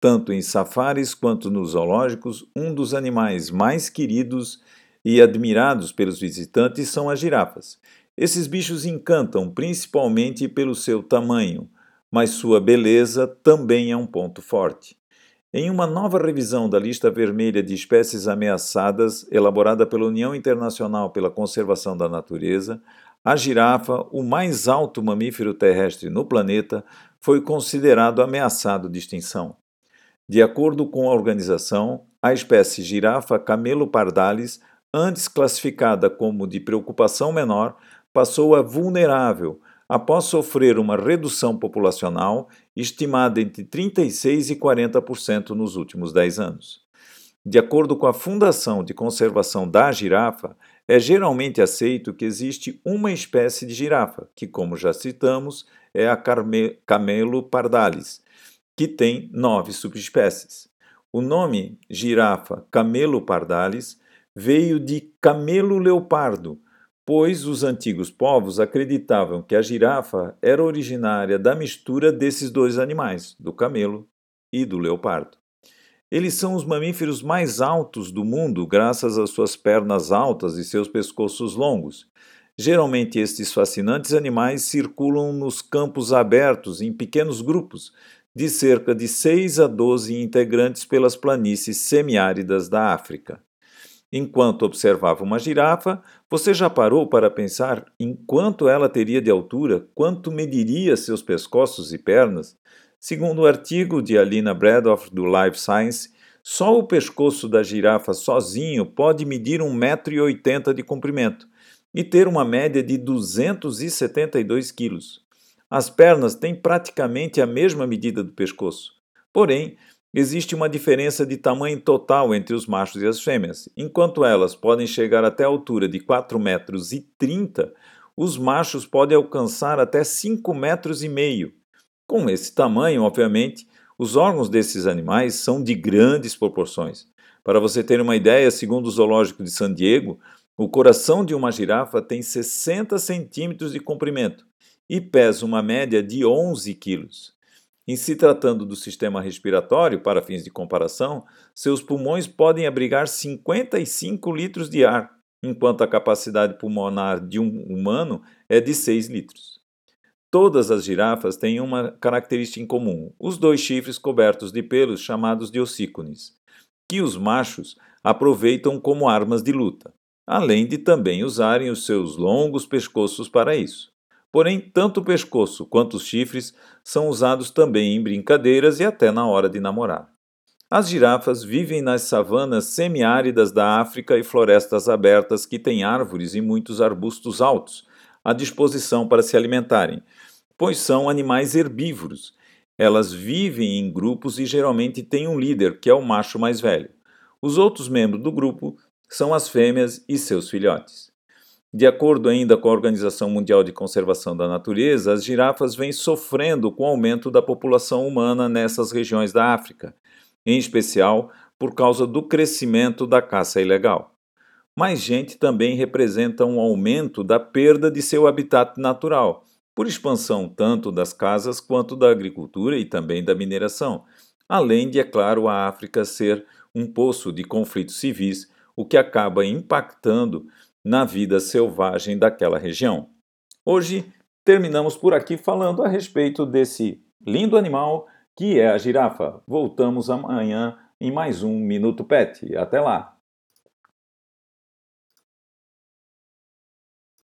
tanto em safaris quanto nos zoológicos, um dos animais mais queridos e admirados pelos visitantes são as girafas. Esses bichos encantam principalmente pelo seu tamanho, mas sua beleza também é um ponto forte. Em uma nova revisão da lista vermelha de espécies ameaçadas, elaborada pela União Internacional pela Conservação da Natureza, a girafa, o mais alto mamífero terrestre no planeta, foi considerado ameaçado de extinção. De acordo com a organização, a espécie girafa camelo pardalis, antes classificada como de preocupação menor, passou a vulnerável após sofrer uma redução populacional estimada entre 36% e 40% nos últimos 10 anos. De acordo com a Fundação de Conservação da Girafa, é geralmente aceito que existe uma espécie de girafa, que, como já citamos, é a Camelo pardalis, que tem nove subespécies. O nome girafa Camelo pardalis veio de camelo leopardo, pois os antigos povos acreditavam que a girafa era originária da mistura desses dois animais, do camelo e do leopardo. Eles são os mamíferos mais altos do mundo graças às suas pernas altas e seus pescoços longos. Geralmente, estes fascinantes animais circulam nos campos abertos em pequenos grupos, de cerca de 6 a 12 integrantes pelas planícies semiáridas da África. Enquanto observava uma girafa, você já parou para pensar em quanto ela teria de altura, quanto mediria seus pescoços e pernas? Segundo o artigo de Alina Bradoff do Life Science, só o pescoço da girafa sozinho pode medir 1,80m de comprimento e ter uma média de 272 quilos. As pernas têm praticamente a mesma medida do pescoço. Porém, Existe uma diferença de tamanho total entre os machos e as fêmeas. Enquanto elas podem chegar até a altura de 4 metros 30, os machos podem alcançar até 5 metros e meio. Com esse tamanho, obviamente, os órgãos desses animais são de grandes proporções. Para você ter uma ideia, segundo o Zoológico de San Diego, o coração de uma girafa tem 60 centímetros de comprimento e pesa uma média de 11 quilos. Em se tratando do sistema respiratório, para fins de comparação, seus pulmões podem abrigar 55 litros de ar, enquanto a capacidade pulmonar de um humano é de 6 litros. Todas as girafas têm uma característica em comum: os dois chifres cobertos de pelos chamados de ossícones, que os machos aproveitam como armas de luta, além de também usarem os seus longos pescoços para isso. Porém, tanto o pescoço quanto os chifres são usados também em brincadeiras e até na hora de namorar. As girafas vivem nas savanas semiáridas da África e florestas abertas que têm árvores e muitos arbustos altos à disposição para se alimentarem, pois são animais herbívoros. Elas vivem em grupos e geralmente têm um líder, que é o macho mais velho. Os outros membros do grupo são as fêmeas e seus filhotes. De acordo ainda com a Organização Mundial de Conservação da Natureza, as girafas vêm sofrendo com o aumento da população humana nessas regiões da África, em especial por causa do crescimento da caça ilegal. Mais gente também representa um aumento da perda de seu habitat natural, por expansão tanto das casas quanto da agricultura e também da mineração, além de, é claro, a África ser um poço de conflitos civis, o que acaba impactando na vida selvagem daquela região. Hoje terminamos por aqui falando a respeito desse lindo animal que é a girafa. Voltamos amanhã em mais um Minuto Pet. Até lá!